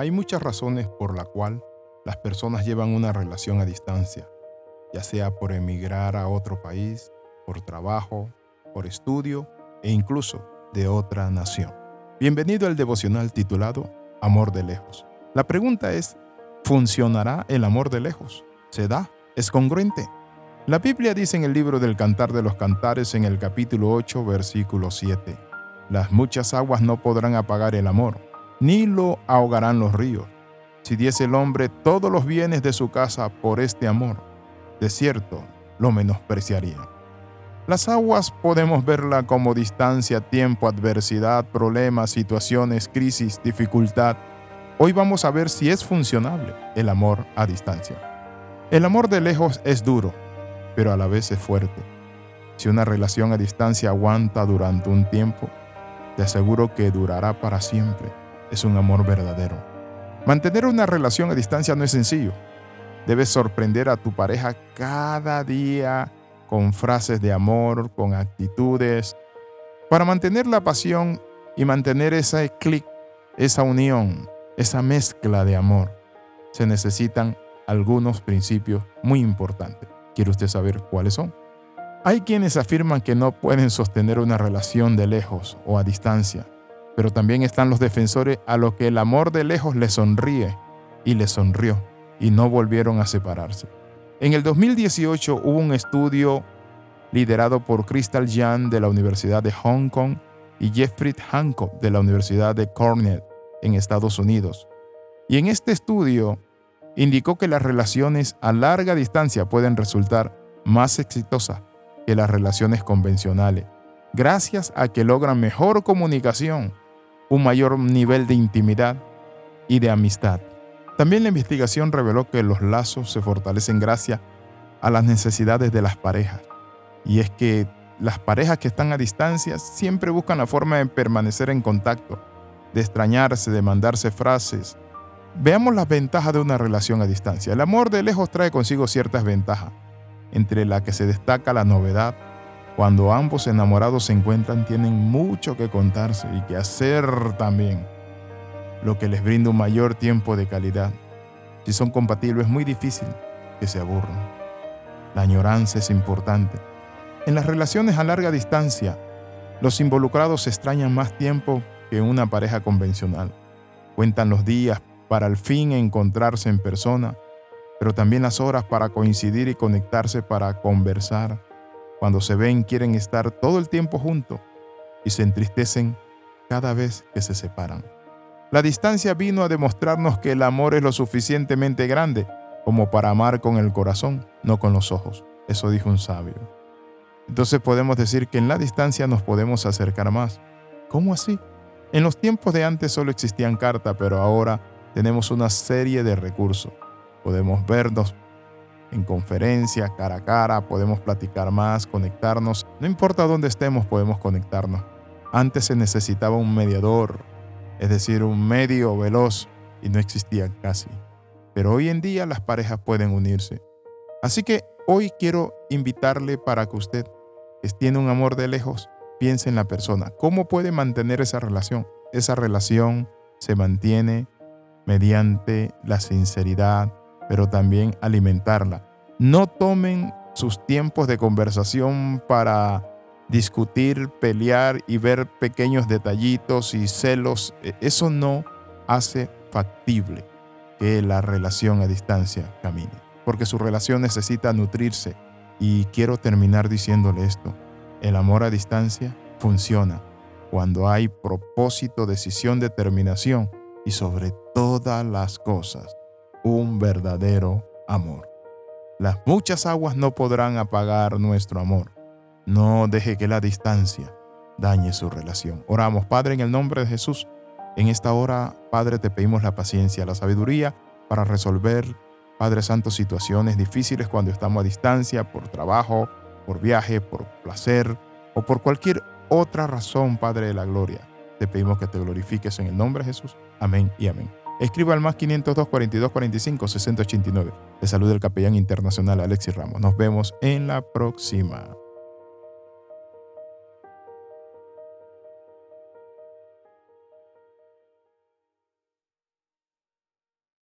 Hay muchas razones por la cual las personas llevan una relación a distancia, ya sea por emigrar a otro país, por trabajo, por estudio e incluso de otra nación. Bienvenido al devocional titulado Amor de lejos. La pregunta es, ¿funcionará el amor de lejos? ¿Se da? ¿Es congruente? La Biblia dice en el libro del Cantar de los Cantares en el capítulo 8, versículo 7, Las muchas aguas no podrán apagar el amor ni lo ahogarán los ríos. Si diese el hombre todos los bienes de su casa por este amor, de cierto lo menospreciaría. Las aguas podemos verla como distancia, tiempo, adversidad, problemas, situaciones, crisis, dificultad. Hoy vamos a ver si es funcionable el amor a distancia. El amor de lejos es duro, pero a la vez es fuerte. Si una relación a distancia aguanta durante un tiempo, te aseguro que durará para siempre es un amor verdadero. Mantener una relación a distancia no es sencillo. Debes sorprender a tu pareja cada día con frases de amor, con actitudes. Para mantener la pasión y mantener ese clic, esa unión, esa mezcla de amor, se necesitan algunos principios muy importantes. ¿Quiere usted saber cuáles son? Hay quienes afirman que no pueden sostener una relación de lejos o a distancia pero también están los defensores a los que el amor de lejos les sonríe y les sonrió y no volvieron a separarse. En el 2018 hubo un estudio liderado por Crystal Jan de la Universidad de Hong Kong y Jeffrey Hancock de la Universidad de Cornell en Estados Unidos. Y en este estudio indicó que las relaciones a larga distancia pueden resultar más exitosas que las relaciones convencionales, gracias a que logran mejor comunicación un mayor nivel de intimidad y de amistad. También la investigación reveló que los lazos se fortalecen gracias a las necesidades de las parejas. Y es que las parejas que están a distancia siempre buscan la forma de permanecer en contacto, de extrañarse, de mandarse frases. Veamos las ventajas de una relación a distancia. El amor de lejos trae consigo ciertas ventajas, entre las que se destaca la novedad, cuando ambos enamorados se encuentran tienen mucho que contarse y que hacer también, lo que les brinda un mayor tiempo de calidad. Si son compatibles es muy difícil que se aburran. La añoranza es importante. En las relaciones a larga distancia, los involucrados extrañan más tiempo que una pareja convencional. Cuentan los días para al fin encontrarse en persona, pero también las horas para coincidir y conectarse para conversar cuando se ven quieren estar todo el tiempo juntos y se entristecen cada vez que se separan. La distancia vino a demostrarnos que el amor es lo suficientemente grande como para amar con el corazón, no con los ojos. Eso dijo un sabio. Entonces podemos decir que en la distancia nos podemos acercar más. ¿Cómo así? En los tiempos de antes solo existían cartas, pero ahora tenemos una serie de recursos. Podemos vernos en conferencia, cara a cara, podemos platicar más, conectarnos. No importa dónde estemos, podemos conectarnos. Antes se necesitaba un mediador, es decir, un medio veloz, y no existía casi. Pero hoy en día las parejas pueden unirse. Así que hoy quiero invitarle para que usted, que tiene un amor de lejos, piense en la persona. ¿Cómo puede mantener esa relación? Esa relación se mantiene mediante la sinceridad, pero también alimentarla. No tomen sus tiempos de conversación para discutir, pelear y ver pequeños detallitos y celos. E, eso no hace factible que la relación a distancia camine, porque su relación necesita nutrirse. Y quiero terminar diciéndole esto. El amor a distancia funciona cuando hay propósito, decisión, determinación y sobre todas las cosas un verdadero amor. Las muchas aguas no podrán apagar nuestro amor. No deje que la distancia dañe su relación. Oramos, Padre, en el nombre de Jesús. En esta hora, Padre, te pedimos la paciencia, la sabiduría para resolver, Padre Santo, situaciones difíciles cuando estamos a distancia, por trabajo, por viaje, por placer o por cualquier otra razón, Padre de la gloria. Te pedimos que te glorifiques en el nombre de Jesús. Amén y amén. Escriba al más 502 42 45 60 89. Le saluda el capellán internacional Alexis Ramos. Nos vemos en la próxima.